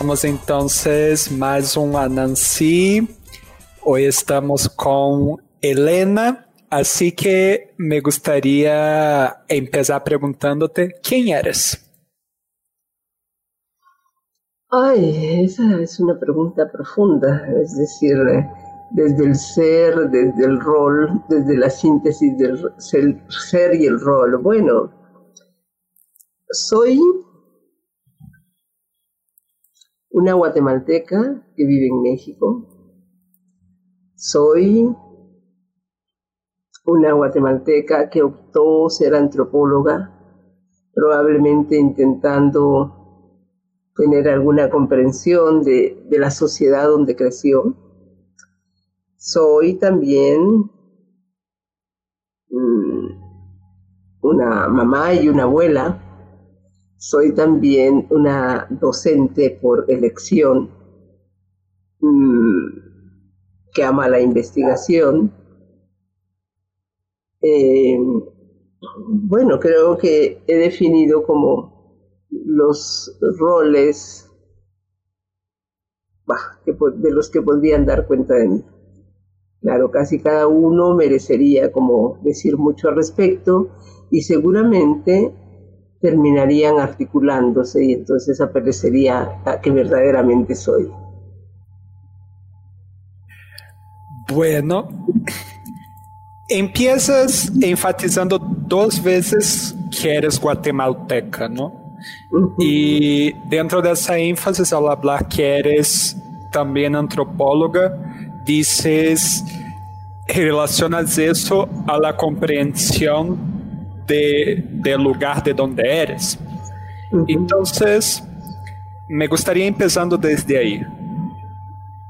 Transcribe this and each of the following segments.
Vamos entonces más un Anansi. Hoy estamos con Helena, así que me gustaría empezar preguntándote quién eres. Ay, esa es una pregunta profunda, es decir, desde el ser, desde el rol, desde la síntesis del ser y el rol. Bueno, soy una guatemalteca que vive en México. Soy una guatemalteca que optó ser antropóloga, probablemente intentando tener alguna comprensión de, la sociedad donde creció. Soy también mm, una mamá y una abuela soy también una docente por elección mm, que ama la investigación. Eh, bueno, creo que he definido como los roles de los que podrían dar cuenta de mí. Claro, casi cada uno merecería como decir mucho al respecto y seguramente terminarían articulándose y entonces aparecería a que verdaderamente soy. Bueno, empiezas enfatizando dos veces que eres guatemalteca, ¿no? Y dentro de esa énfasis al hablar que eres también antropóloga, dices, relacionas eso a la comprensión de, del lugar de donde eres. Entonces, me gustaría empezando desde ahí.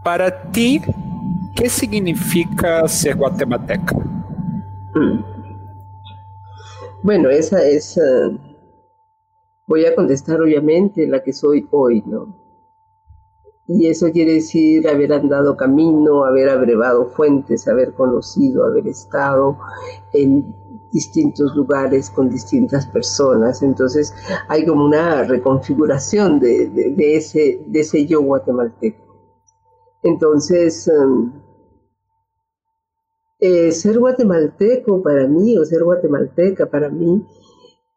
Para ti, ¿qué significa ser guatemalteca? Bueno, esa es, uh, voy a contestar obviamente la que soy hoy, ¿no? Y eso quiere decir haber andado camino, haber abrevado fuentes, haber conocido, haber estado en distintos lugares con distintas personas. Entonces hay como una reconfiguración de, ese, de ese yo guatemalteco. Entonces, em, eh, ser guatemalteco para mí o ser guatemalteca para mí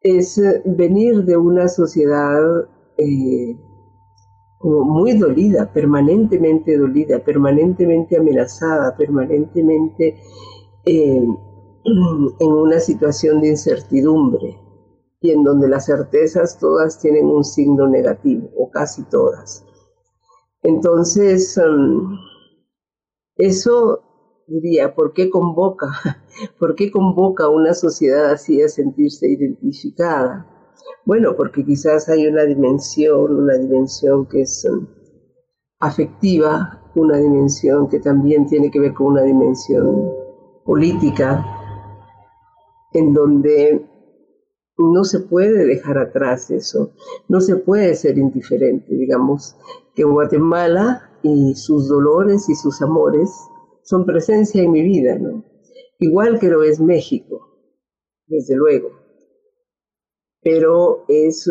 es eh, venir de una sociedad eh, como muy dolida, permanentemente dolida, permanentemente amenazada, permanentemente en una situación de incertidumbre y en donde las certezas todas tienen un signo negativo, o casi todas. Entonces, em, eso diría, ¿por qué convoca? ¿Por qué convoca una sociedad así a sentirse identificada? Bueno, porque quizás hay una dimensión, una dimensión que es em, afectiva, una dimensión que también tiene que ver con una dimensión política, en donde no se puede dejar atrás eso, no se puede ser indiferente, digamos, que Guatemala y sus dolores y sus amores son presencia en mi vida, ¿no? Igual que lo es México, desde luego, pero es,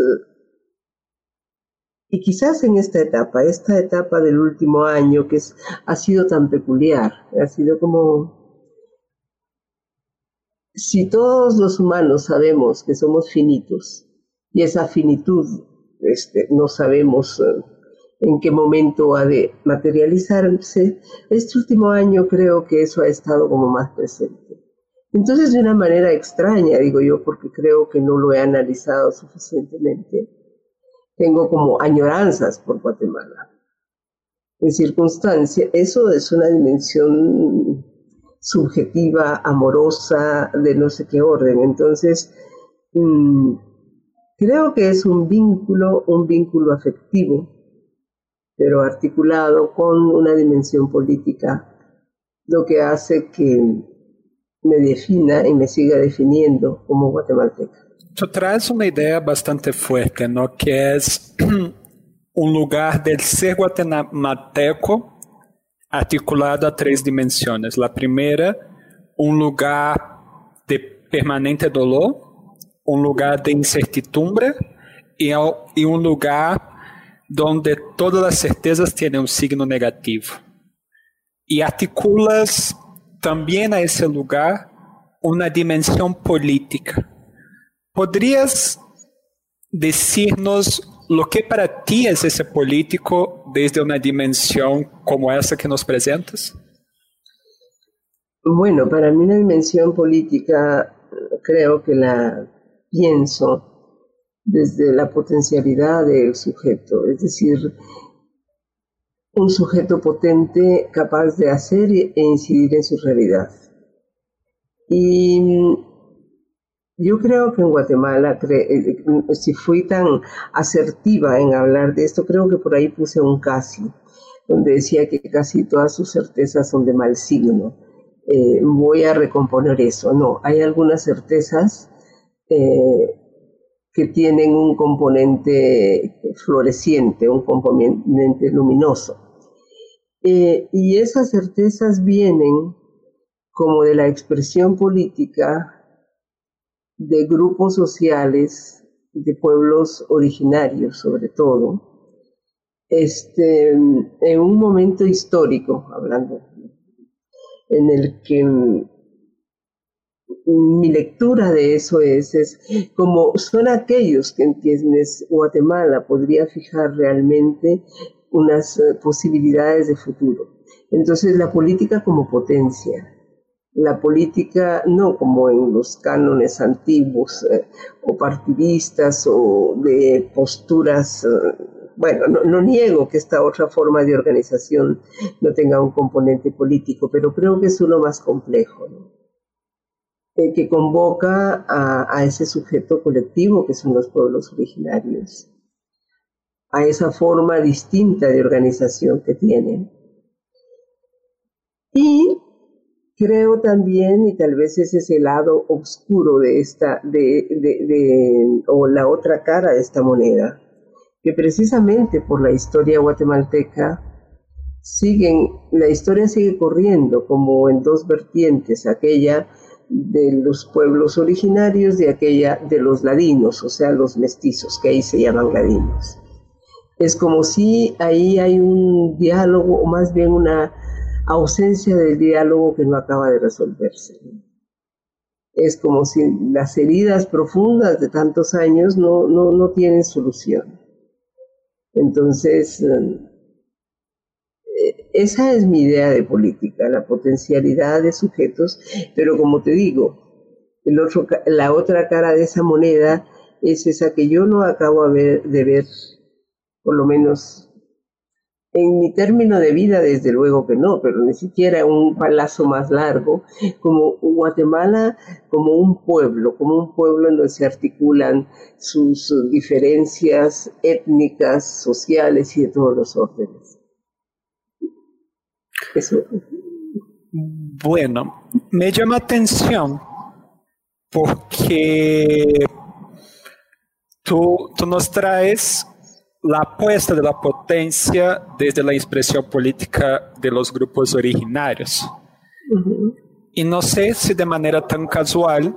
y quizás en esta etapa, esta etapa del último año que ha sido tan peculiar, ha sido como si todos los humanos sabemos que somos finitos y esa finitud este, no sabemos eh, en qué momento ha de materializarse. Este último año creo que eso ha estado como más presente. Entonces, de una manera extraña, digo yo, porque creo que no lo he analizado suficientemente, tengo como añoranzas por Guatemala. En circunstancia, eso es una dimensión subjetiva, amorosa, de no sé qué orden. Entonces, mm, creo que es un vínculo, un vínculo afectivo, pero articulado con una dimensión política, lo que hace que me defina y me siga definiendo como guatemalteca. Tú traes una idea bastante fuerte, ¿no? Que es un lugar del ser guatemalteco articulado a tres dimensiones. La primera, un lugar de permanente dolor, un lugar de incertidumbre y, y un lugar donde todas las certezas tienen un signo negativo. Y articulas también a ese lugar una dimensión política. ¿Podrías decirnos lo que para ti es ese político desde una dimensión como esa que nos presentas? Bueno, para mí una dimensión política creo que la pienso desde la potencialidad del sujeto, es decir, un sujeto potente capaz de hacer e incidir en su realidad. Y yo creo que en Guatemala, eh, si fui tan asertiva en hablar de esto, creo que por ahí puse un casi, donde decía que casi todas sus certezas son de mal signo. Eh, voy a recomponer eso. No, hay algunas certezas eh, que tienen un componente floreciente, un componente luminoso. Eh, y esas certezas vienen como de la expresión política de grupos sociales, de pueblos originarios sobre todo, este, en un momento histórico, hablando, en el que mi lectura de eso es, es como son aquellos que en quienes Guatemala podría fijar realmente unas eh, posibilidades de futuro. Entonces la política como potencia, la política no como en los cánones antiguos eh, o partidistas o de posturas, eh, bueno, no, no, niego que esta otra forma de organización no tenga un componente político, pero creo que es uno más complejo. ¿no? Que convoca a, ese sujeto colectivo que son los pueblos originarios, a esa forma distinta de organización que tienen. Y creo también, y tal vez ese es el lado oscuro de esta, de, de, o la otra cara de esta moneda, que precisamente por la historia guatemalteca siguen, la historia sigue corriendo como en dos vertientes, aquella de los pueblos originarios de aquella de los ladinos, o sea, los mestizos, que ahí se llaman ladinos. Es como si ahí hay un diálogo, o más bien una ausencia del diálogo que no acaba de resolverse. Es como si las heridas profundas de tantos años no, no, no tienen solución. Entonces, esa es mi idea de política, la potencialidad de sujetos, pero como te digo, el otro, la otra cara de esa moneda es esa que yo no acabo de ver, por lo menos en mi término de vida, desde luego que no, pero ni siquiera un palazo más largo, como Guatemala, como un pueblo, como un pueblo en donde se articulan sus diferencias étnicas, sociales y de todos los órdenes. Bueno, me llama atención porque tú, tú nos traes la apuesta de la potencia desde la expresión política de los grupos originarios. Y no sé si de manera tan casual,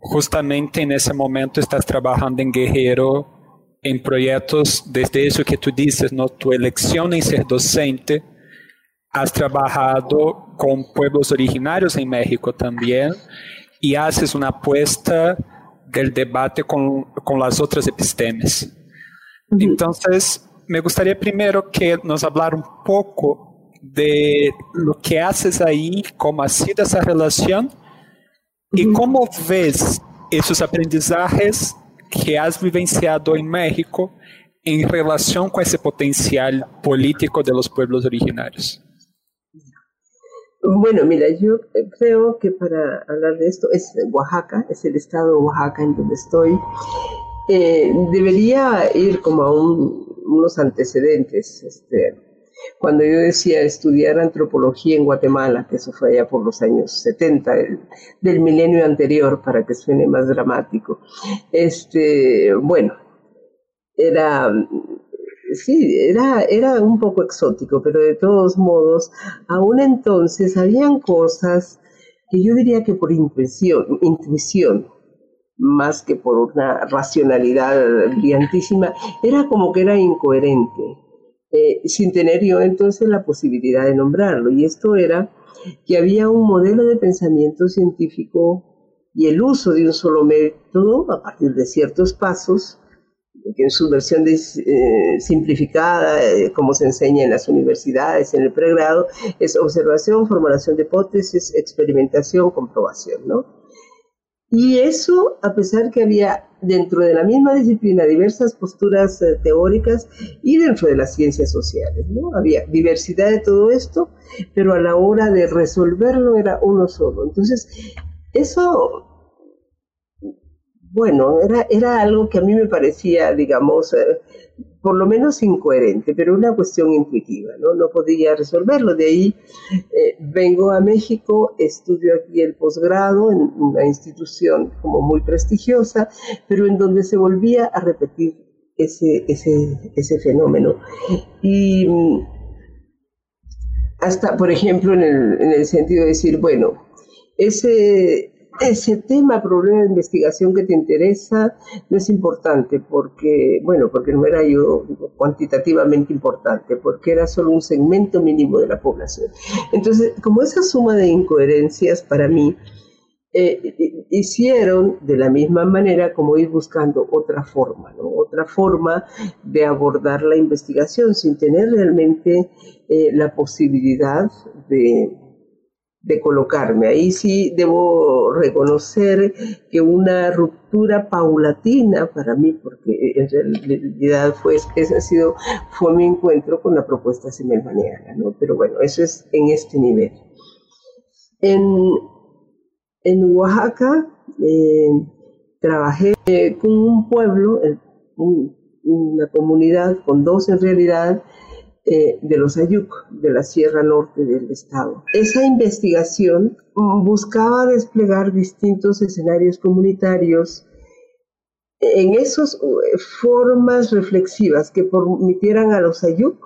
justamente en ese momento estás trabajando en Guerrero en proyectos desde eso que tú dices, ¿no? tu elección en ser docente has trabajado con pueblos originarios en México también y haces una apuesta del debate con, con las otras epistemes. Entonces, me gustaría primero que nos hablara un poco de lo que haces ahí, cómo ha sido esa relación y cómo ves esos aprendizajes que has vivenciado en México en relación con ese potencial político de los pueblos originarios. Bueno, mira, yo creo que para hablar de esto es Oaxaca, es el estado de Oaxaca en donde estoy. Eh, debería ir como a unos antecedentes. Este, cuando yo decía estudiar antropología en Guatemala, que eso fue allá por los años 70 del, milenio anterior, para que suene más dramático, este, bueno, era, sí, era, era un poco exótico, pero de todos modos, aún entonces habían cosas que yo diría que por intuición más que por una racionalidad brillantísima, era como que era incoherente, eh, sin tener yo entonces la posibilidad de nombrarlo. Y esto era que había un modelo de pensamiento científico y el uso de un solo método a partir de ciertos pasos, que en su versión de, eh, simplificada, eh, como se enseña en las universidades, en el pregrado, es observación, formulación de hipótesis, experimentación, comprobación, ¿no? Y eso, a pesar que había dentro de la misma disciplina diversas posturas eh, teóricas y dentro de las ciencias sociales, ¿no? Había diversidad de todo esto, pero a la hora de resolverlo era uno solo. Entonces, eso, bueno, era, era algo que a mí me parecía, digamos, eh, por lo menos incoherente, pero una cuestión intuitiva, ¿no? No podía resolverlo. De ahí eh, vengo a México, estudio aquí el posgrado en una institución como muy prestigiosa, pero en donde se volvía a repetir ese, ese, ese fenómeno. Y mm, hasta, por ejemplo, en el, en el sentido de decir, bueno, ese ese tema, problema de investigación que te interesa, no es importante porque, bueno, porque no era yo cuantitativamente importante, porque era solo un segmento mínimo de la población. Entonces, como esa suma de incoherencias para mí, eh, hicieron de la misma manera como ir buscando otra forma, ¿no? otra forma de abordar la investigación sin tener realmente eh, la posibilidad de, de colocarme. Ahí sí debo reconocer que una ruptura paulatina para mí, porque en realidad fue, ese ha sido, fue mi encuentro con la propuesta semelmaniana, ¿no? Pero bueno, eso es en este nivel. En, en Oaxaca eh, trabajé con un pueblo, una comunidad con dos en realidad, eh, de los Ayuc, de la Sierra Norte del estado. Esa investigación buscaba desplegar distintos escenarios comunitarios en esas eh, formas reflexivas que permitieran a los Ayuc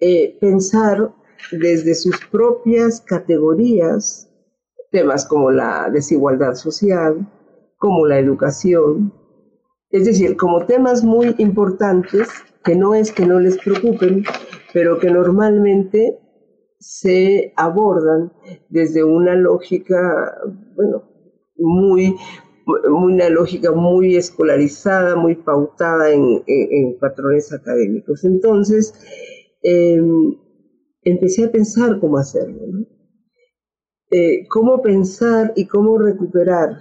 eh, pensar desde sus propias categorías temas como la desigualdad social, como la educación, es decir, como temas muy importantes que no es que no les preocupen, pero que normalmente se abordan desde una lógica, bueno, muy, una lógica muy escolarizada, muy pautada en, patrones académicos. Entonces, em, empecé a pensar cómo hacerlo, eh, cómo pensar y cómo recuperar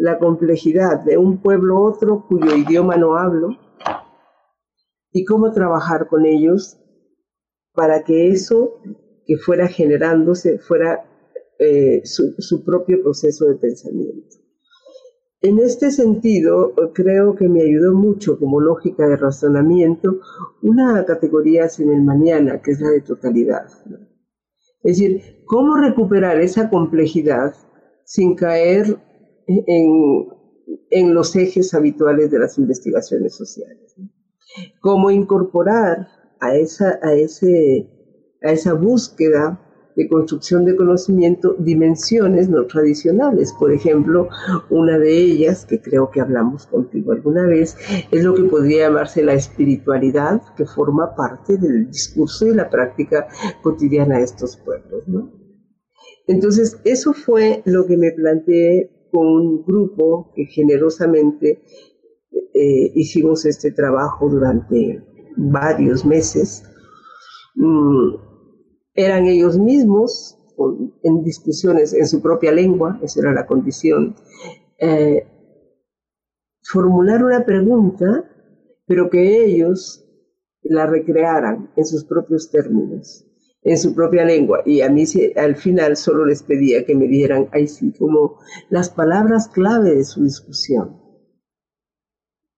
la complejidad de un pueblo otro cuyo idioma no hablo, y cómo trabajar con ellos para que eso que fuera generándose fuera eh, su, propio proceso de pensamiento. En este sentido, creo que me ayudó mucho como lógica de razonamiento una categoría semelmaniana, que es la de totalidad. Es decir, cómo recuperar esa complejidad sin caer en, en los ejes habituales de las investigaciones sociales cómo incorporar a esa, a ese, a esa búsqueda de construcción de conocimiento dimensiones no tradicionales. Por ejemplo, una de ellas, que creo que hablamos contigo alguna vez, es lo que podría llamarse la espiritualidad, que forma parte del discurso y la práctica cotidiana de estos pueblos. Entonces, eso fue lo que me planteé con un grupo que generosamente eh, hicimos este trabajo durante varios meses, mm, eran ellos mismos en discusiones en su propia lengua, esa era la condición, eh, formular una pregunta, pero que ellos la recrearan en sus propios términos, en su propia lengua. Y a mí al final solo les pedía que me dieran ahí sí como las palabras clave de su discusión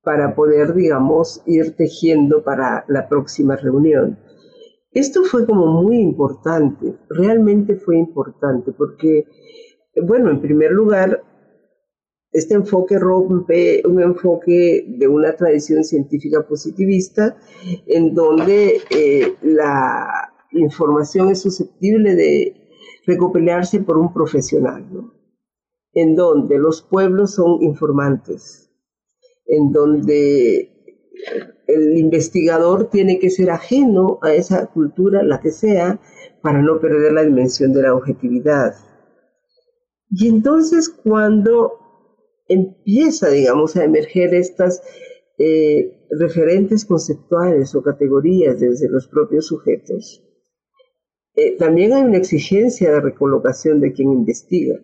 para poder, digamos, ir tejiendo para la próxima reunión. Esto fue como muy importante, realmente fue importante, porque, bueno, en primer lugar, este enfoque rompe un enfoque de una tradición científica positivista en donde eh, la información es susceptible de recopilarse por un profesional, ¿no? en donde los pueblos son informantes, en donde el investigador tiene que ser ajeno a esa cultura, la que sea, para no perder la dimensión de la objetividad. Y entonces cuando empieza, digamos, a emerger estas eh, referentes conceptuales o categorías desde los propios sujetos, eh, también hay una exigencia de recolocación de quien investiga.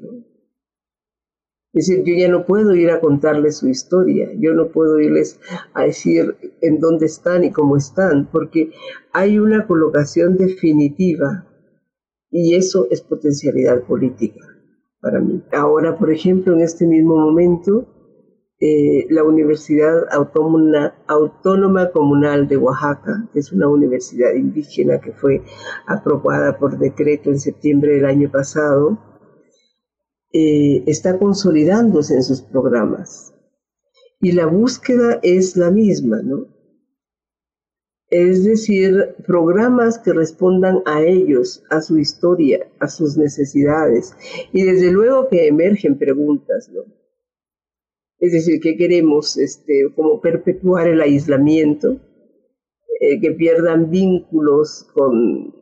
Es decir, yo ya no puedo ir a contarles su historia, yo no puedo irles a decir en dónde están y cómo están, porque hay una colocación definitiva y eso es potencialidad política para mí. Ahora, por ejemplo, en este mismo momento, eh, la Universidad Autónoma, Autónoma Comunal de Oaxaca, que es una universidad indígena que fue aprobada por decreto en septiembre del año pasado, eh, está consolidándose en sus programas. Y la búsqueda es la misma, ¿no? es decir, programas que respondan a ellos, a su historia, a sus necesidades. Y desde luego que emergen preguntas, ¿no? Es decir, ¿qué queremos? Este, como perpetuar el aislamiento, eh, que pierdan vínculos con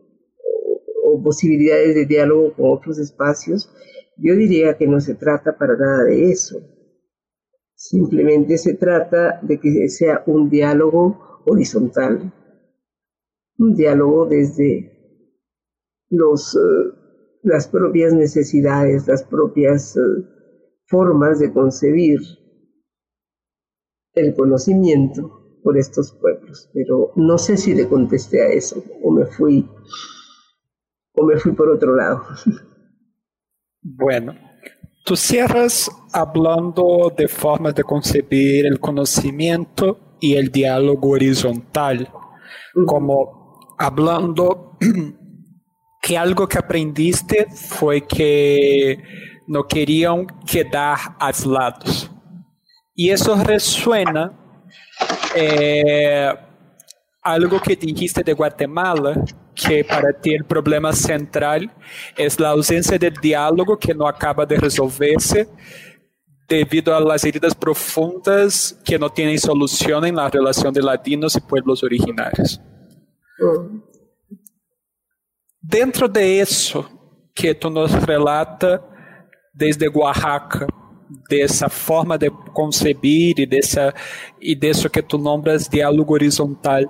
o posibilidades de diálogo con otros espacios. Yo diría que no se trata para nada de eso. Simplemente se trata de que sea un diálogo horizontal, un diálogo desde los, eh, las propias necesidades, las propias eh, formas de concebir el conocimiento por estos pueblos. Pero no sé si le contesté a eso o me fui o me fui por otro lado. Bueno, tú cierras hablando de formas de concebir el conocimiento y el diálogo horizontal como hablando que algo que aprendiste fue que no querían quedar aislados. Y eso resuena eh, algo que dijiste de Guatemala, que para ti el problema central es la ausencia del diálogo que no acaba de resolverse debido a las heridas profundas que no tienen solución en la relación de latinos y pueblos originarios. Dentro de eso que tu nos relata desde Oaxaca, dessa forma de concebir e dessa e disso que tu nombras diálogo horizontal,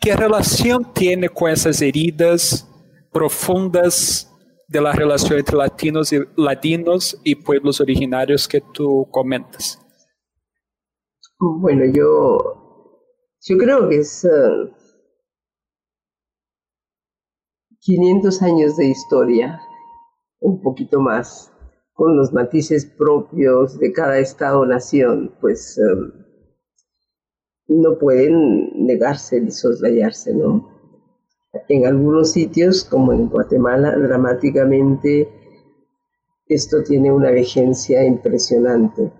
que relação tem com essas heridas profundas de la relação entre latinos e latinos e pueblos originários que tu comentas? Bueno, yo, yo creo que es uh, 500 años de historia, un poquito más, con los matices propios de cada estado-nación, pues em, no pueden negarse ni soslayarse, ¿no? En algunos sitios, como en Guatemala, dramáticamente esto tiene una vigencia impresionante.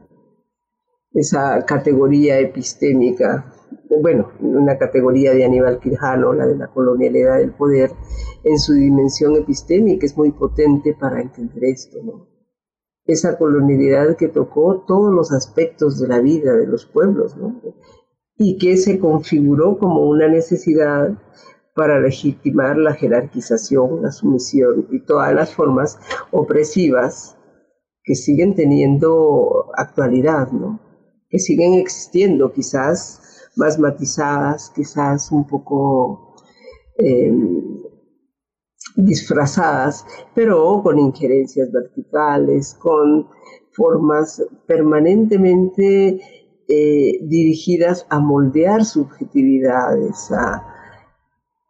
Esa categoría epistémica bueno, una categoría de Aníbal Quijano, la de la colonialidad del poder, en su dimensión epistémica es muy potente para entender esto, ¿no? Esa colonialidad que tocó todos los aspectos de la vida de los pueblos, ¿no? Y que se configuró como una necesidad para legitimar la jerarquización, la sumisión y todas las formas opresivas que siguen teniendo actualidad, ¿no? Que siguen existiendo quizás más matizadas, quizás un poco em, disfrazadas, pero con injerencias verticales, con formas permanentemente eh, dirigidas a moldear subjetividades, a,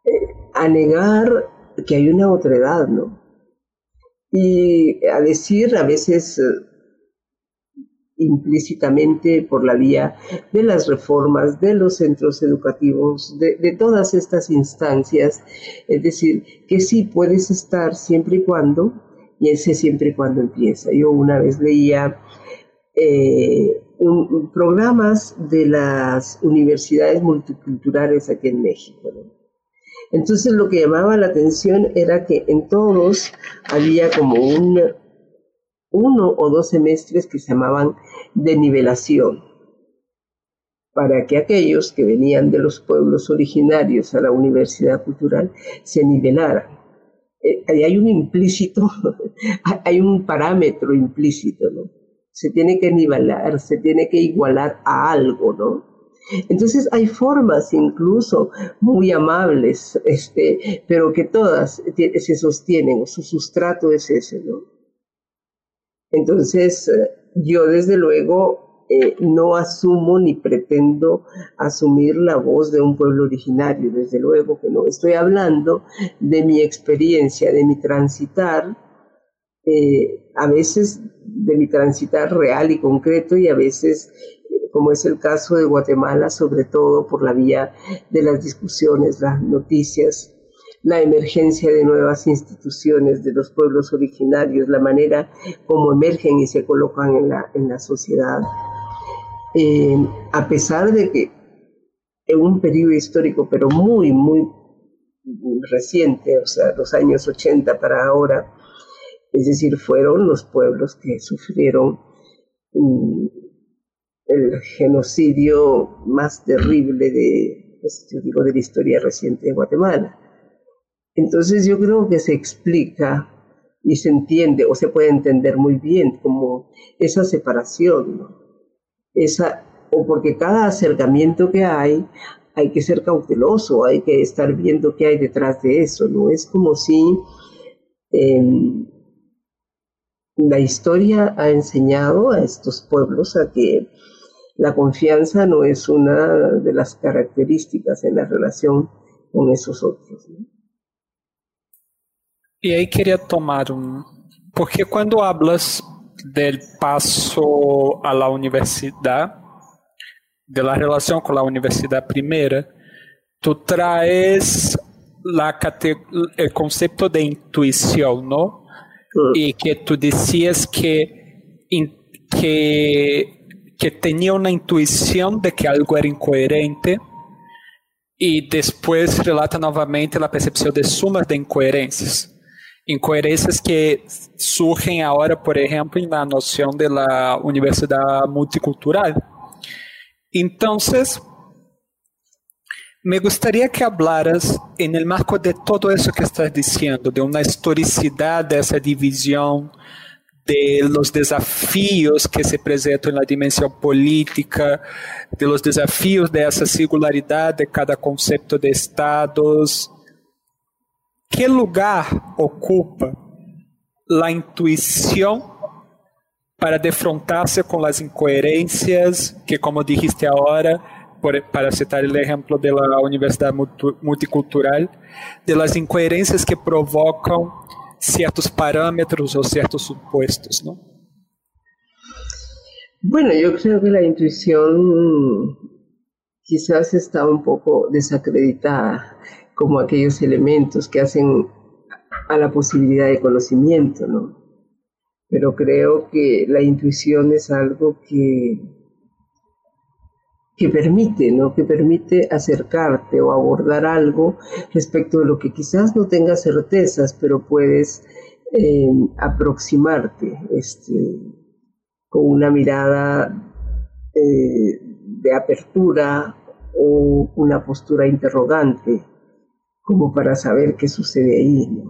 eh, a negar que hay una otra edad, ¿no? Y a decir a veces implícitamente por la vía de las reformas, de los centros educativos, de, todas estas instancias. Es decir, que sí puedes estar siempre y cuando, y ese siempre y cuando empieza. Yo una vez leía eh, programas de las universidades multiculturales aquí en México. Entonces lo que llamaba la atención era que en todos había como un uno o dos semestres que se llamaban de nivelación, para que aquellos que venían de los pueblos originarios a la universidad cultural se nivelaran. Eh, hay un implícito, hay un parámetro implícito, ¿no? Se tiene que nivelar, se tiene que igualar a algo, ¿no? Entonces hay formas incluso muy amables, este, pero que todas se sostienen, su sustrato es ese, ¿no? Entonces, eh, yo desde luego eh, no asumo ni pretendo asumir la voz de un pueblo originario, desde luego que no. Estoy hablando de mi experiencia, de mi transitar, eh, a veces de mi transitar real y concreto y a veces como es el caso de Guatemala, sobre todo por la vía de las discusiones, las noticias, la emergencia de nuevas instituciones de los pueblos originarios, la manera como emergen y se colocan en la, en la sociedad. Eh, a pesar de que en un periodo histórico, pero muy, muy reciente, o sea, los años 80 para ahora, es decir, fueron los pueblos que sufrieron mm, el genocidio más terrible de, pues, yo digo, de la historia reciente de Guatemala. Entonces yo creo que se explica y se entiende o se puede entender muy bien como esa separación, esa, o porque cada acercamiento que hay hay que ser cauteloso, hay que estar viendo qué hay detrás de eso, ¿no? Es como si em, la historia ha enseñado a estos pueblos a que la confianza no es una de las características en la relación con esos otros. ¿no? E aí queria tomar um. Porque quando hablas del passo a la universidade, de la relação com a universidade primeira, tu traes la o conceito de intuição, não? E que tu dizias que, que, que tinha uma intuição de que algo era incoerente e depois relata novamente a percepção de sumas de incoerências. que surgen ahora, por ejemplo, en la noción de la universidad multicultural. Entonces, me gustaría que hablaras en el marco de todo eso que estás diciendo, de una historicidad de división, de los desafíos que se presentan en la dimensión política, de los desafíos de esa singularidad de cada concepto de estados, que lugar ocupa a intuição para defrontar-se com as incoerências que, como dijiste agora, para citar o exemplo da Universidade Multicultural, de las incoerências que provocam certos parâmetros ou certos supostos, não? Bueno, yo creo que la intuición quizás está un poco desacreditada como aquellos elementos que hacen a la posibilidad de conocimiento, ¿no? Pero creo que la intuición es algo que, que permite, ¿no? Que permite acercarte o abordar algo respecto de lo que quizás no tengas certezas, pero puedes eh, aproximarte este, con una mirada eh, de apertura o una postura interrogante como para saber qué sucede ahí.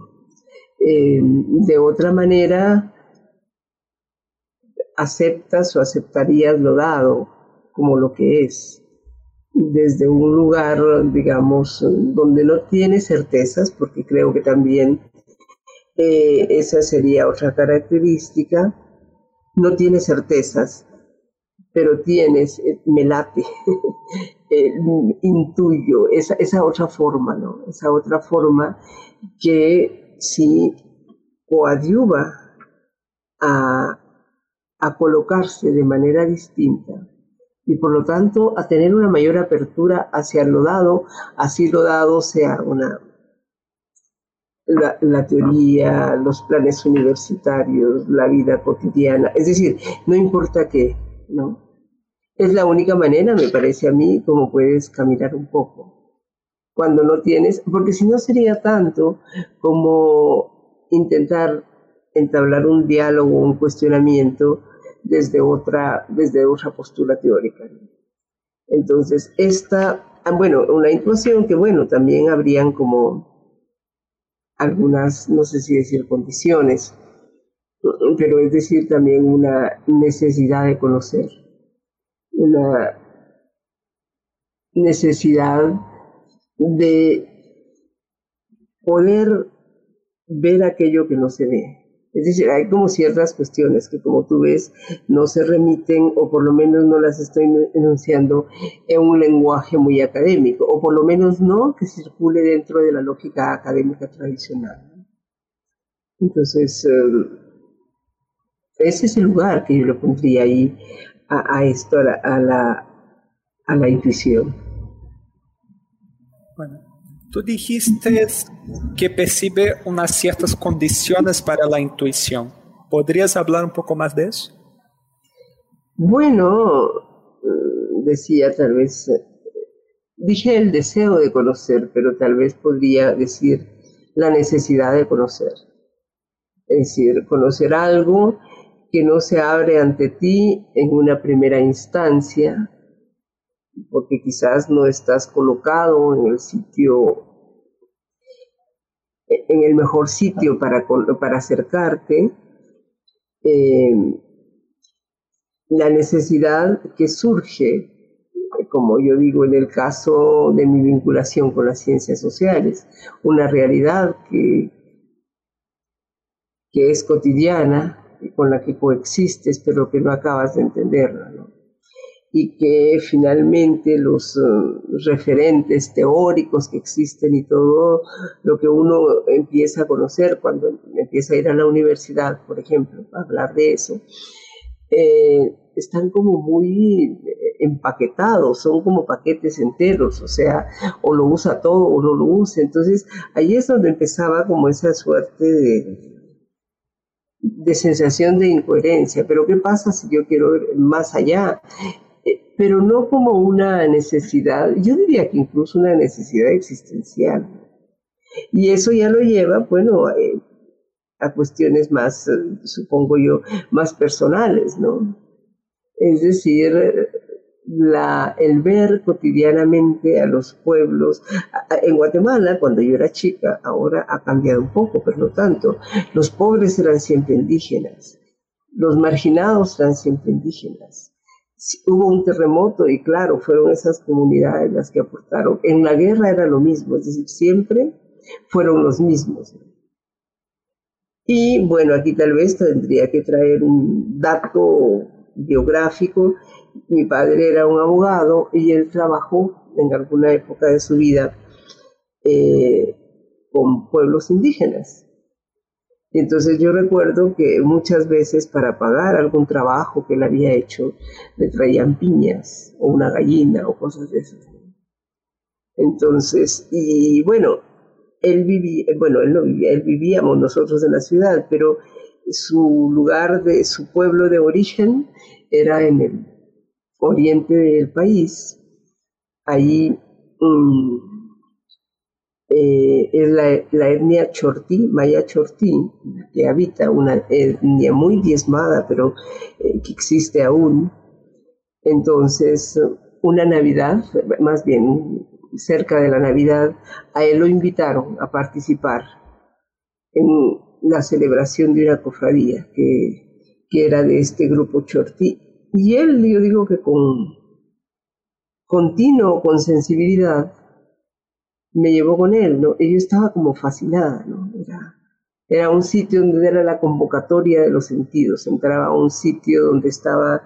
Eh, de otra manera, aceptas o aceptarías lo dado como lo que es. desde un lugar, digamos, donde no tiene certezas, porque creo que también eh, esa sería otra característica, no tiene certezas, pero tienes, eh, me late, eh, intuyo, esa, otra forma, ¿no? Esa otra forma que sí coadyuva a, a colocarse de manera distinta y por lo tanto a tener una mayor apertura hacia lo dado, así lo dado sea una la, la, teoría, los planes universitarios, la vida cotidiana, es decir, no importa qué, ¿no? Es la única manera, me parece a mí, como puedes caminar un poco. Cuando no tienes, porque si no sería tanto como intentar entablar un diálogo, un cuestionamiento desde otra, desde otra postura teórica. Entonces, esta, ah, bueno, una intuición que, bueno, también habrían como algunas, no sé si decir condiciones, pero es decir, también una necesidad de conocer, una necesidad de poder ver aquello que no se ve. Es decir, hay como ciertas cuestiones que como tú ves no se remiten o por lo menos no las estoy enunciando en un lenguaje muy académico o por lo menos no que circule dentro de la lógica académica tradicional. Entonces, eh, ese es el lugar que yo le pondría ahí a, esto, a la, a la, a la intuición. Bueno, tú dijiste que percibe unas ciertas condiciones para la intuición. ¿Podrías hablar un poco más de eso? Bueno, decía tal vez, dije el deseo de conocer, pero tal vez podría decir la necesidad de conocer. Es decir, conocer algo que no se abre ante ti en una primera instancia, porque quizás no estás colocado en el sitio en el mejor sitio para, para acercarte, eh, la necesidad que surge, como yo digo en el caso de mi vinculación con las ciencias sociales, una realidad que, que es cotidiana, con la que coexistes, pero que no acabas de entenderla. ¿no? y que finalmente los eh, referentes teóricos que existen y todo lo que uno empieza a conocer cuando empieza a ir a la universidad, por ejemplo, a hablar de eso, eh, están como muy empaquetados, son como paquetes enteros, o sea, o lo usa todo o no lo usa. Entonces, ahí es donde empezaba como esa suerte de, de sensación de incoherencia. Pero ¿qué pasa si yo quiero ir más allá? pero no como una necesidad, yo diría que incluso una necesidad existencial. Y eso ya lo lleva, bueno, eh, a cuestiones más, eh, supongo yo, más personales, ¿no? Es decir, la, el ver cotidianamente a los pueblos. En Guatemala, cuando yo era chica, ahora ha cambiado un poco, pero no tanto. Los pobres eran siempre indígenas, los marginados eran siempre indígenas hubo un terremoto y claro, fueron esas comunidades las que aportaron. En la guerra era lo mismo, es decir, siempre fueron los mismos. Y bueno, aquí tal vez tendría que traer un dato biográfico. Mi padre era un abogado y él trabajó en alguna época de su vida eh, con pueblos indígenas. Entonces yo recuerdo que muchas veces para pagar algún trabajo que él había hecho, le traían piñas o una gallina o cosas de esas. Entonces, y bueno, él vivía, bueno, él no vivía, él vivíamos nosotros en la ciudad, pero su lugar de su pueblo de origen era en el oriente del país. Allí eh, es la, etnia chortí, maya chortí, que habita una etnia muy diezmada, pero eh, que existe aún. Entonces, una Navidad, más bien cerca de la Navidad, a él lo invitaron a participar en la celebración de una cofradía que era de este grupo chortí. Y él, yo digo que con continuo con sensibilidad, me llevó con él, ¿no? Y estaba como fascinada, ¿no? Era, era un sitio donde era la convocatoria de los sentidos. Entraba a un sitio donde estaba,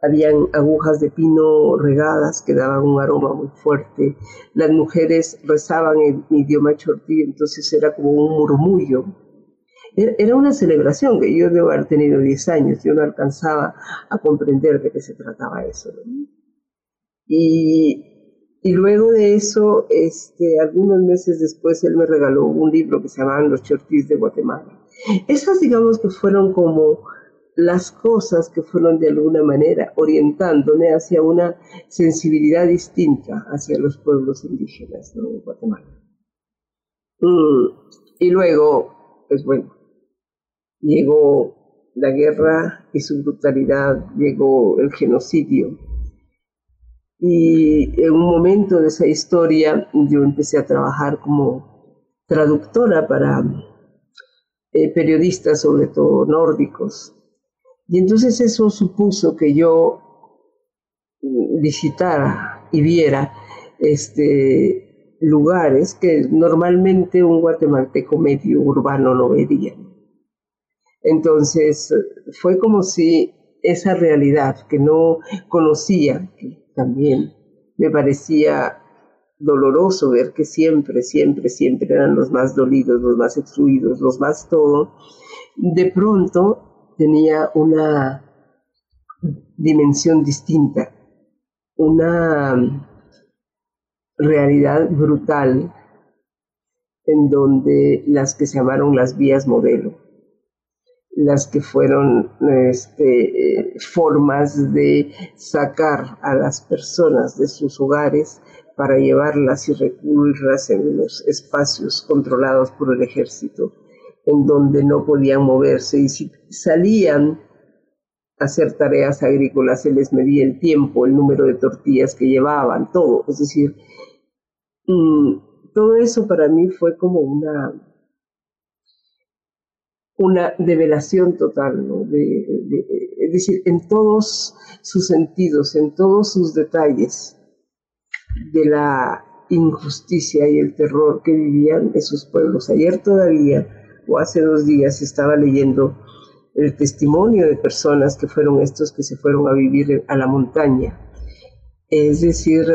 habían agujas de pino regadas que daban un aroma muy fuerte. Las mujeres rezaban en idioma chortí, entonces era como un murmullo. Era una celebración que yo debo haber tenido 10 años, yo no alcanzaba a comprender de qué se trataba eso. Y y luego de eso, este, algunos meses después, él me regaló un libro que se llamaba Los Chortís de Guatemala. Esas, digamos que fueron como las cosas que fueron de alguna manera orientándome hacia una sensibilidad distinta hacia los pueblos indígenas de Guatemala. Mm, y luego, pues bueno, llegó la guerra y su brutalidad, llegó el genocidio y en un momento de esa historia yo empecé a trabajar como traductora para eh, periodistas, sobre todo nórdicos. Y entonces eso supuso que yo visitara y viera este, lugares que normalmente un guatemalteco medio urbano no vería. Entonces fue como si esa realidad que no conocía, también me parecía doloroso ver que siempre, siempre, siempre eran los más dolidos, los más excluidos, los más todo. De pronto tenía una dimensión distinta, una realidad brutal en donde las que se llamaron las vías modelo las que fueron este, eh, formas de sacar a las personas de sus hogares para llevarlas y recluirlas en los espacios controlados por el ejército, en donde no podían moverse y si salían a hacer tareas agrícolas se les medía el tiempo, el número de tortillas que llevaban, todo. Es decir, mm, todo eso para mí fue como una una develación total, de, es decir, en todos sus sentidos, en todos sus detalles, de la injusticia y el terror que vivían esos pueblos. Ayer todavía, o hace dos días, estaba leyendo el testimonio de personas que fueron estos que se fueron a vivir a la montaña. Es decir,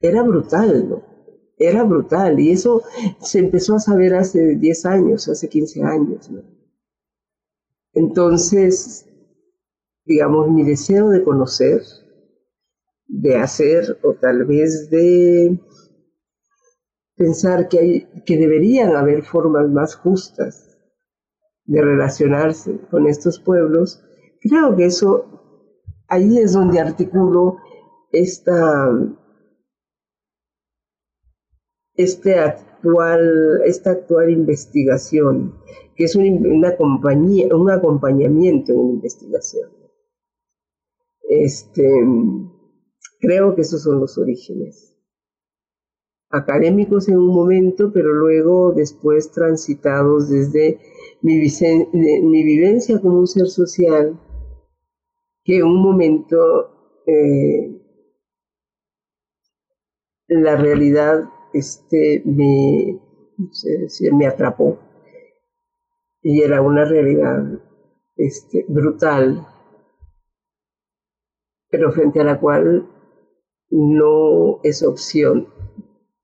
era brutal, ¿no? Era brutal y eso se empezó a saber hace 10 años, hace 15 años. Entonces, digamos, mi deseo de conocer, de hacer o tal vez de pensar que, hay, que deberían haber formas más justas de relacionarse con estos pueblos, creo que eso, ahí es donde articulo esta este actual, esta actual investigación, que es una compañía, un acompañamiento en la investigación. Este, creo que esos son los orígenes. Académicos en un momento, pero luego después transitados desde mi, mi vivencia como un ser social, que en un momento eh, la realidad este, me, me atrapó. Y era una realidad este, brutal, pero frente a la cual no es opción,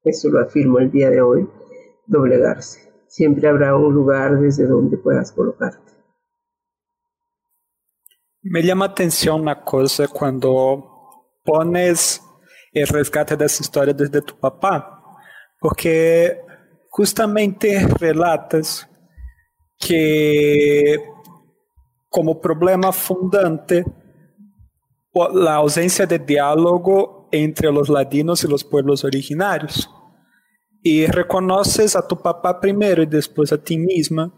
eso lo afirmo el día de hoy, doblegarse. Siempre habrá un lugar desde donde puedas colocarte. Me llama atención una cosa cuando pones el rescate de esa historia desde tu papá, porque justamente relatas que como problema fundante la ausencia de diálogo entre los ladinos y los pueblos originarios. Y reconoces a tu papá primero y después a ti misma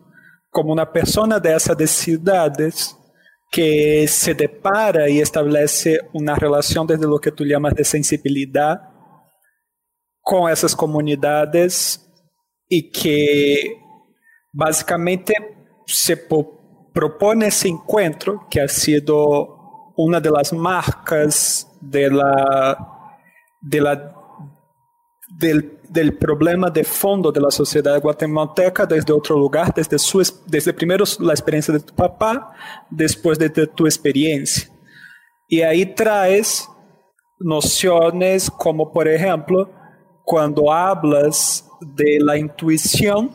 como una persona de esas ciudades que se depara y establece una relación desde lo que tú llamas de sensibilidad com essas comunidades e que basicamente se propõe esse encontro que ha sido uma das marcas de la de la, del, del, problema de fondo de la sociedad guatemalteca desde otro lugar, desde, su, desde primero la experiencia de tu papá, después de, de tu experiencia. Y ahí traes nociones como, por ejemplo, cuando hablas de la intuición,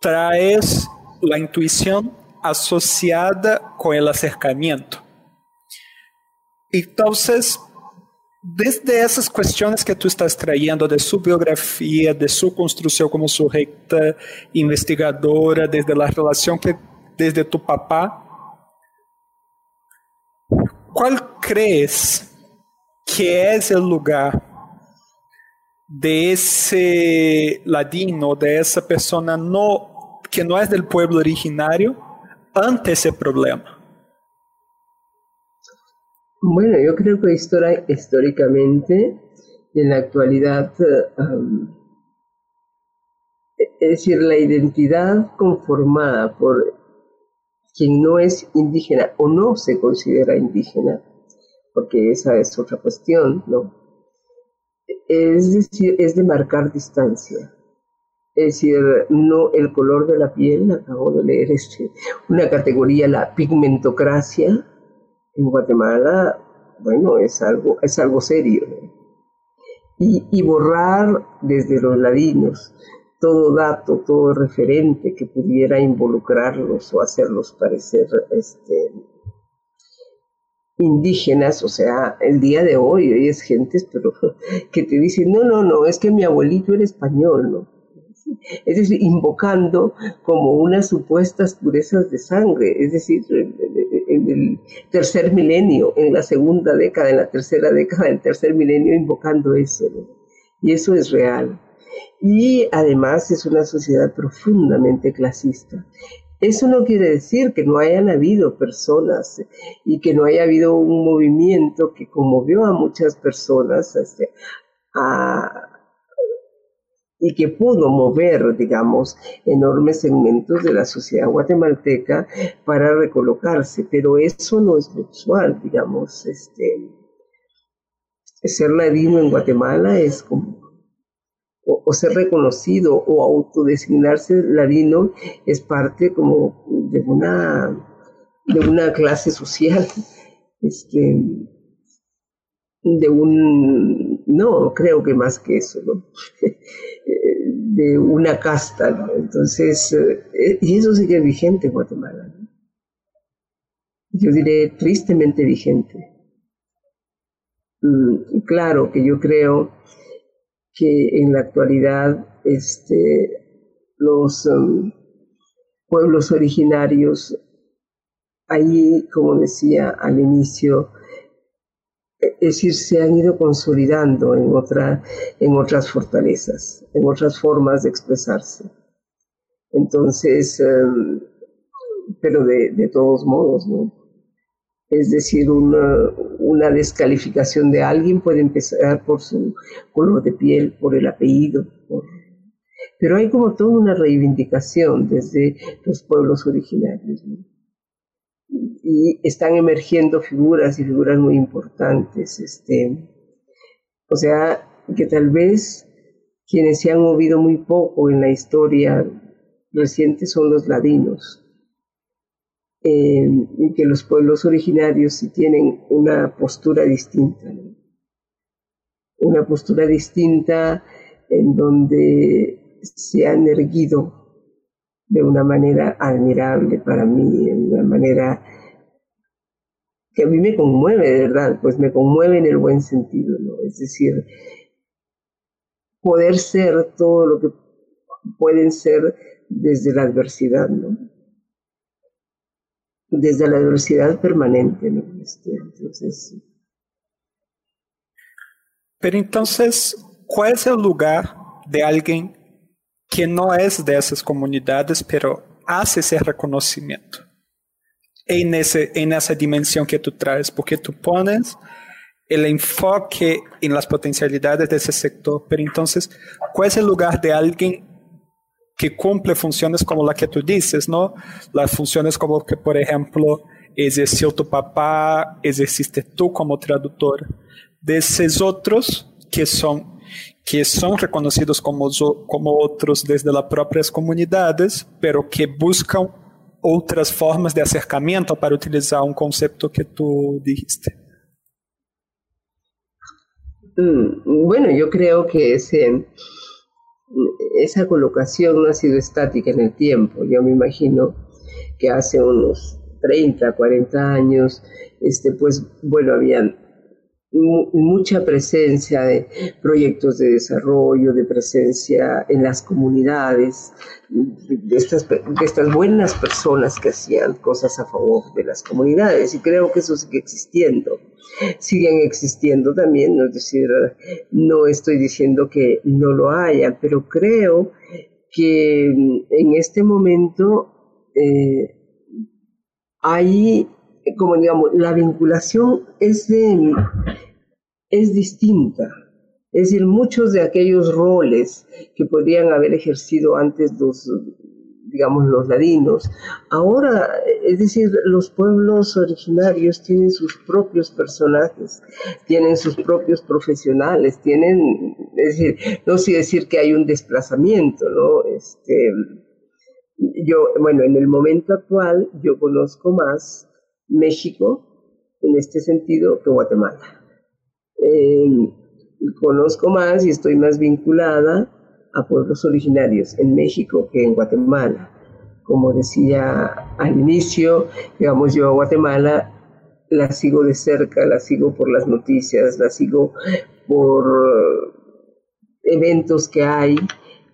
traes la intuición asociada con el acercamiento. Entonces, desde esas cuestiones que tú estás trayendo de su biografía, de su construcción como sujeita investigadora, desde la relación que desde tu papá, ¿cuál crees que es el lugar de ese ladino, de esa persona no, que no es del pueblo originario, ante ese problema? Bueno, yo creo que históricamente, en la actualidad, um, es decir, la identidad conformada por quien no es indígena o no se considera indígena, porque esa es otra cuestión, ¿no? Es decir, es de marcar distancia. Es decir, no el color de la piel, acabo de leer este, una categoría, la pigmentocracia, en Guatemala, bueno, es algo, es algo serio. Y, y, borrar desde los ladinos todo dato, todo referente que pudiera involucrarlos o hacerlos parecer este, indígenas, o sea, el día de hoy, hoy es gentes, pero que te dicen, no, no, no, es que mi abuelito era español, ¿no? Es decir, invocando como unas supuestas purezas de sangre, es decir, en el tercer milenio, en la segunda década, en la tercera década del tercer milenio, invocando eso. Y eso es real. Y además es una sociedad profundamente clasista. Eso no quiere decir que no hayan habido personas y que no haya habido un movimiento que conmovió a muchas personas este, y que pudo mover, digamos, enormes segmentos de la sociedad guatemalteca para recolocarse, pero eso no es usual, digamos, este, ser ladino en Guatemala es como o, ser reconocido o autodesignarse ladino es parte como de una, de una clase social, este, de un, no, creo que más que eso, ¿no? de una casta, ¿no? Entonces, eh, y eso sigue vigente en Guatemala, Yo diré tristemente vigente. Mm, claro que yo creo que en la actualidad este, los um, pueblos originarios, ahí, como decía al inicio, es decir, se han ido consolidando en, en otras fortalezas, en otras formas de expresarse. Entonces, um, pero de, de todos modos, ¿no? Es decir, una, descalificación de alguien puede empezar por su color de piel, por el apellido, pero hay como toda una reivindicación desde los pueblos originarios. Y están emergiendo figuras y figuras muy importantes. Este, o sea, que tal vez quienes se han movido muy poco en la historia reciente son los ladinos que los pueblos originarios sí tienen una postura distinta, una postura distinta en donde se han erguido de una manera admirable para mí, de una manera que a mí me conmueve, de verdad, pues me conmueve en el buen sentido, ¿no? Es decir, poder ser todo lo que pueden ser desde la adversidad, ¿no? Desde la diversidad permanente. ¿no? Este, Pero entonces, ¿cuál es el lugar de alguien que no es de esas comunidades, pero hace ese reconocimiento? En, ese, en esa dimensión que tú traes, porque tú pones el enfoque en las potencialidades de ese sector, pero entonces, ¿cuál es el lugar de alguien que cumple funciones como la que tú dices, ¿no? Las funciones como que, por ejemplo, ejerció tu papá, ejerciste tú como traductor. De esos otros, que son que son reconocidos como, como otros desde las propias comunidades, pero que buscan otras formas de acercamiento para utilizar un concepto que tú dijiste. Mm, bueno, yo creo que ese, esa colocación no ha sido estática en el tiempo. Yo me imagino que hace unos 30, 40 años, este, pues bueno, habían mucha presencia de proyectos de desarrollo, de presencia en las comunidades, de estas, de estas buenas personas que hacían cosas a favor de las comunidades. Y creo que eso sigue existiendo. Siguen existiendo también, no es decir, no estoy diciendo que no lo haya, pero creo que en este momento eh, hay como digamos, la vinculación es, es distinta. Es decir, muchos de aquellos roles que podrían haber ejercido antes los, digamos, los ladinos, ahora, es decir, los pueblos originarios tienen sus propios personajes, tienen sus propios profesionales, tienen, es decir, no sé decir que hay un desplazamiento, ¿no? Este, yo, bueno, en el momento actual yo conozco más México en este sentido que Guatemala. Eh, conozco más y estoy más vinculada a pueblos originarios en México que en Guatemala. Como decía al inicio, digamos, yo a Guatemala la sigo de cerca, la sigo por las noticias, la sigo por eventos que hay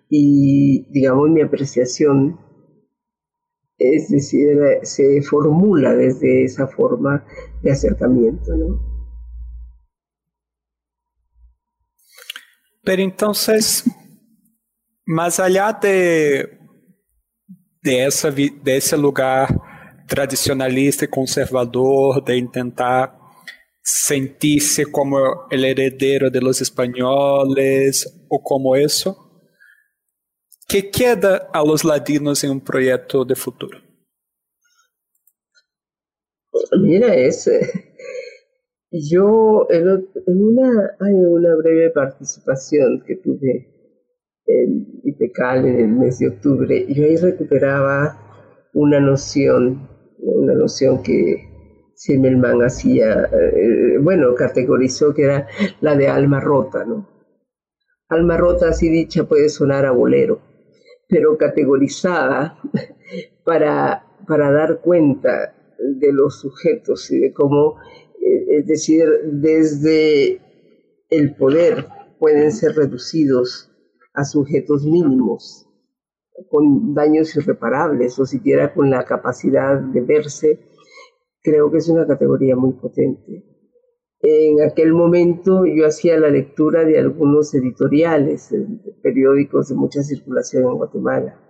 y, digamos, mi apreciación es decir, se formula desde esa forma de acercamiento, ¿no? Pero entonces, más allá de, de, esa, de ese lugar tradicionalista y conservador, de intentar sentirse como el heredero de los españoles o como eso, que queda a los ladinos en un proyecto de futuro? Mira, es, yo en, una, hay una breve participación que tuve en IPECAL en el mes de octubre, yo ahí recuperaba una noción, una noción que Simmelman hacía, eh, bueno, categorizó que era la de alma rota, ¿no? Alma rota, así dicha, puede sonar a bolero, pero categorizada para, para dar cuenta de los sujetos y de cómo, eh, es decir, desde el poder pueden ser reducidos a sujetos mínimos, con daños irreparables o siquiera con la capacidad de verse, creo que es una categoría muy potente. En aquel momento yo hacía la lectura de algunos editoriales, de periódicos de mucha circulación en Guatemala.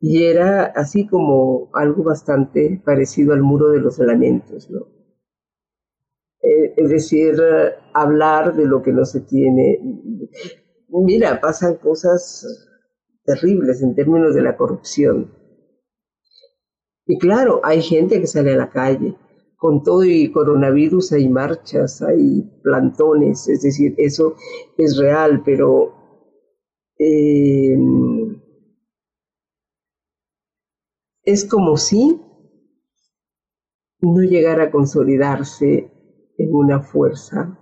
Y era así como algo bastante parecido al muro de los lamentos, ¿no? Eh, es decir, hablar de lo que no se tiene. Mira, pasan cosas terribles en términos de la corrupción. Y claro, hay gente que sale a la calle, con todo y coronavirus hay marchas, hay plantones, es decir, eso es real, pero eh, es como si no llegara a consolidarse en una fuerza,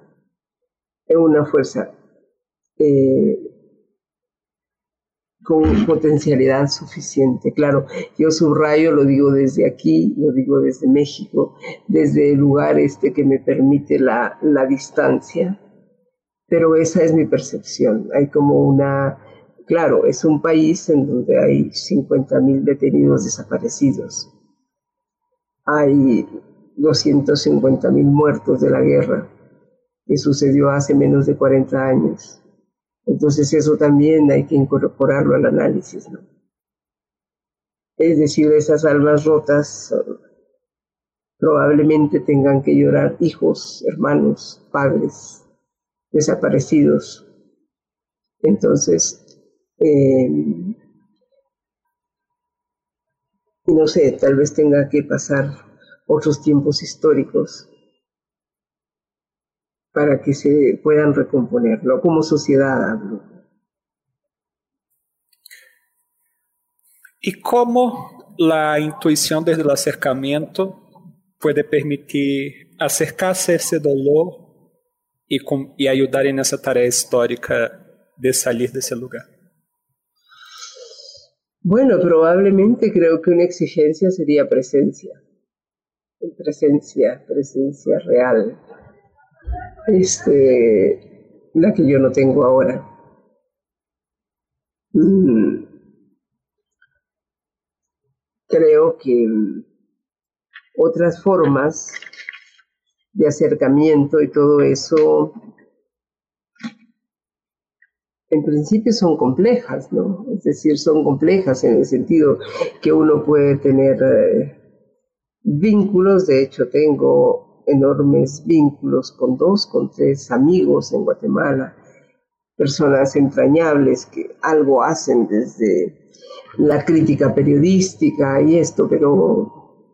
en una fuerza eh, con potencialidad suficiente. Claro, yo subrayo, lo digo desde aquí, lo digo desde México, desde el lugar este que me permite la, la distancia, pero esa es mi percepción. Hay como una, claro, es un país en donde hay 50.000 detenidos desaparecidos, hay 250.000 muertos de la guerra que sucedió hace menos de 40 años entonces eso también hay que incorporarlo al análisis, ¿no? Es decir, esas almas rotas probablemente tengan que llorar hijos, hermanos, padres, desaparecidos. Entonces, eh, no sé, tal vez tenga que pasar otros tiempos históricos para que se puedan recomponer, no como sociedad hablo. ¿Y cómo la intuición desde el acercamiento puede permitir acercarse a ese dolor y, y ayudar en esa tarea histórica de salir de ese lugar? Bueno, probablemente creo que una exigencia sería presencia, presencia, presencia real, este, la que yo no tengo ahora. Mm. Creo que otras formas de acercamiento y todo eso en principio son complejas, ¿no? Es decir, son complejas en el sentido que uno puede tener eh, vínculos, de hecho tengo enormes vínculos con dos, con tres amigos en Guatemala, personas entrañables que algo hacen desde la crítica periodística y esto, pero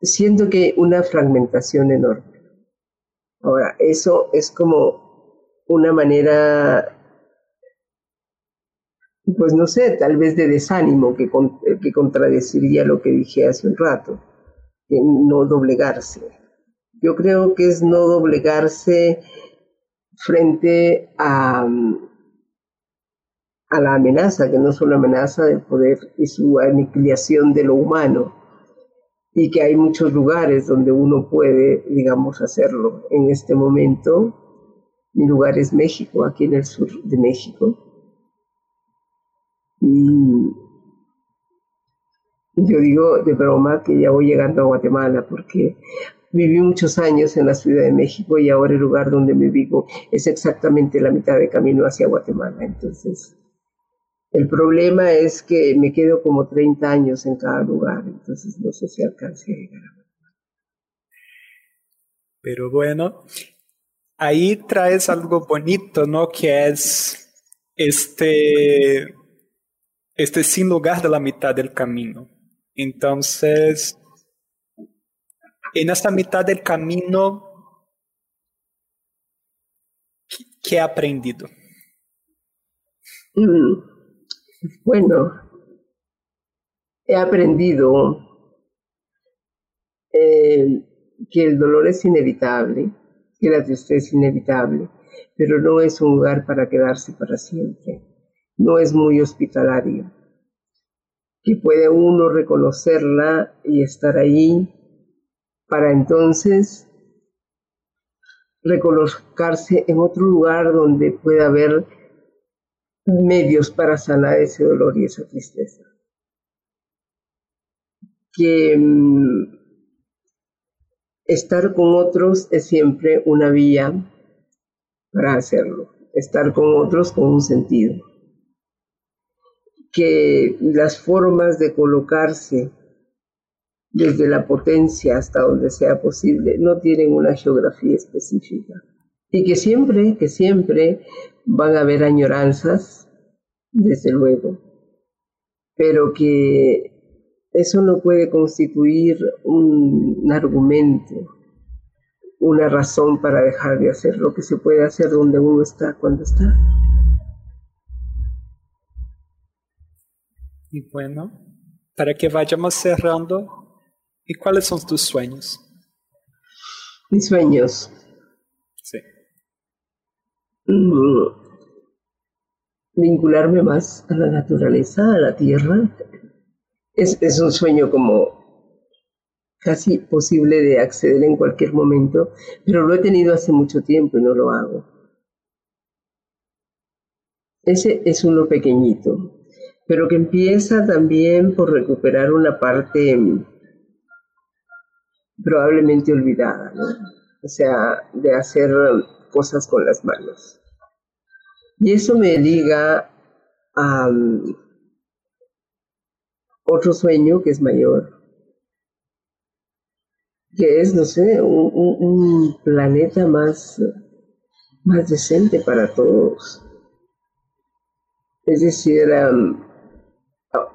siento que una fragmentación enorme. Ahora, eso es como una manera pues no sé, tal vez de desánimo que, que contradeciría lo que dije hace un rato, que no doblegarse. Yo creo que es no doblegarse frente a, a la amenaza, que no es una amenaza del poder y su aniquilación de lo humano, y que hay muchos lugares donde uno puede, digamos, hacerlo. En este momento, mi lugar es México, aquí en el sur de México y yo digo de broma que ya voy llegando a Guatemala porque viví muchos años en la Ciudad de México y ahora el lugar donde me vivo es exactamente la mitad de camino hacia Guatemala. Entonces, el problema es que me quedo como 30 años en cada lugar, entonces no sé si alcance a llegar a Guatemala. Pero bueno, ahí traes algo bonito, ¿no? Que es este este sin lugar de la mitad del camino. Entonces, en esta mitad del camino, ¿qué he aprendido? Mm, bueno, he aprendido eh, que el dolor es inevitable, que la tristeza es inevitable, pero no es un lugar para quedarse para siempre. No es muy hospitalario, que puede uno reconocerla y estar ahí para entonces recolocarse en otro lugar donde pueda haber medios para sanar ese dolor y esa tristeza. Que mm, estar con otros es siempre una vía para hacerlo, estar con otros con un sentido que las formas de colocarse desde la potencia hasta donde sea posible no tienen una geografía específica y que siempre, que siempre van a haber añoranzas, desde luego, pero que eso no puede constituir un argumento, una razón para dejar de hacer lo que se puede hacer donde uno está cuando está. Y bueno, para que vayamos cerrando, ¿y cuáles son tus sueños? Mis sueños. Sí. Mm, vincularme más a la naturaleza, a la tierra. Es, es un sueño como casi posible de acceder en cualquier momento, pero lo he tenido hace mucho tiempo y no lo hago. Ese es uno pequeñito pero que empieza también por recuperar una parte probablemente olvidada. O sea, de hacer cosas con las manos. Y eso me liga a mm, otro sueño que es mayor, que es, no sé, un, planeta más, más decente para todos. Es decir,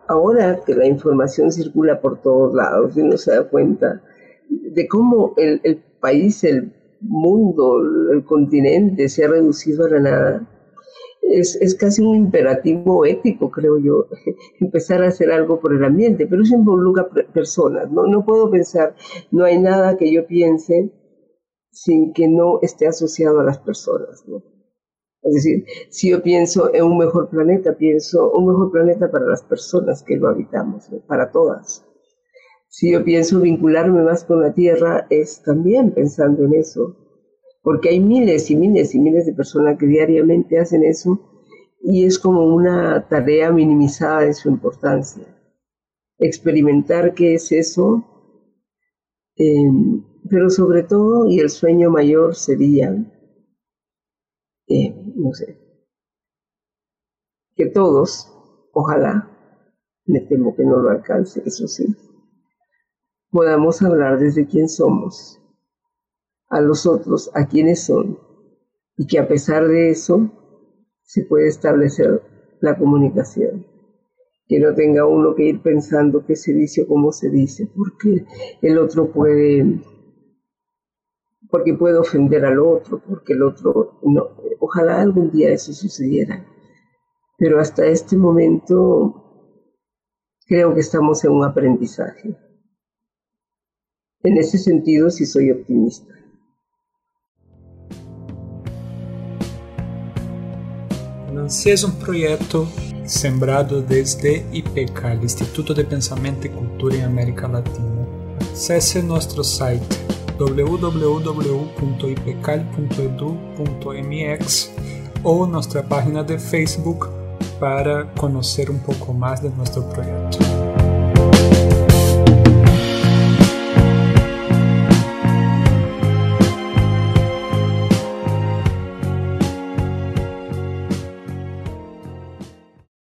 ahora que la información circula por todos lados y uno se da cuenta de cómo el, país, el mundo, el continente se ha reducido a la nada, es, es, casi un imperativo ético, creo yo, empezar a hacer algo por el ambiente, pero eso involucra personas, ¿no? No puedo pensar, no hay nada que yo piense sin que no esté asociado a las personas, ¿no? Es decir, si yo pienso en un mejor planeta, pienso un mejor planeta para las personas que lo habitamos, para todas. Si yo pienso vincularme más con la Tierra, es también pensando en eso, porque hay miles y miles y miles de personas que diariamente hacen eso y es como una tarea minimizada de su importancia. Experimentar qué es eso, eh, pero sobre todo, y el sueño mayor sería, eh, no sé, que todos, ojalá, me temo que no lo alcance, eso sí, podamos hablar desde quién somos, a los otros, a quiénes son, y que a pesar de eso se puede establecer la comunicación. Que no tenga uno que ir pensando qué se dice o cómo se dice, porque el otro puede porque puedo ofender al otro, porque el otro no. Ojalá algún día eso sucediera. Pero hasta este momento creo que estamos en un aprendizaje. En ese sentido sí soy optimista. Nancy es un proyecto sembrado desde IPECAL, Instituto de Pensamiento y Cultura en América Latina. Acesse nuestro site www.ipcal.edu.mx o nuestra página de Facebook para conocer un poco más de nuestro proyecto.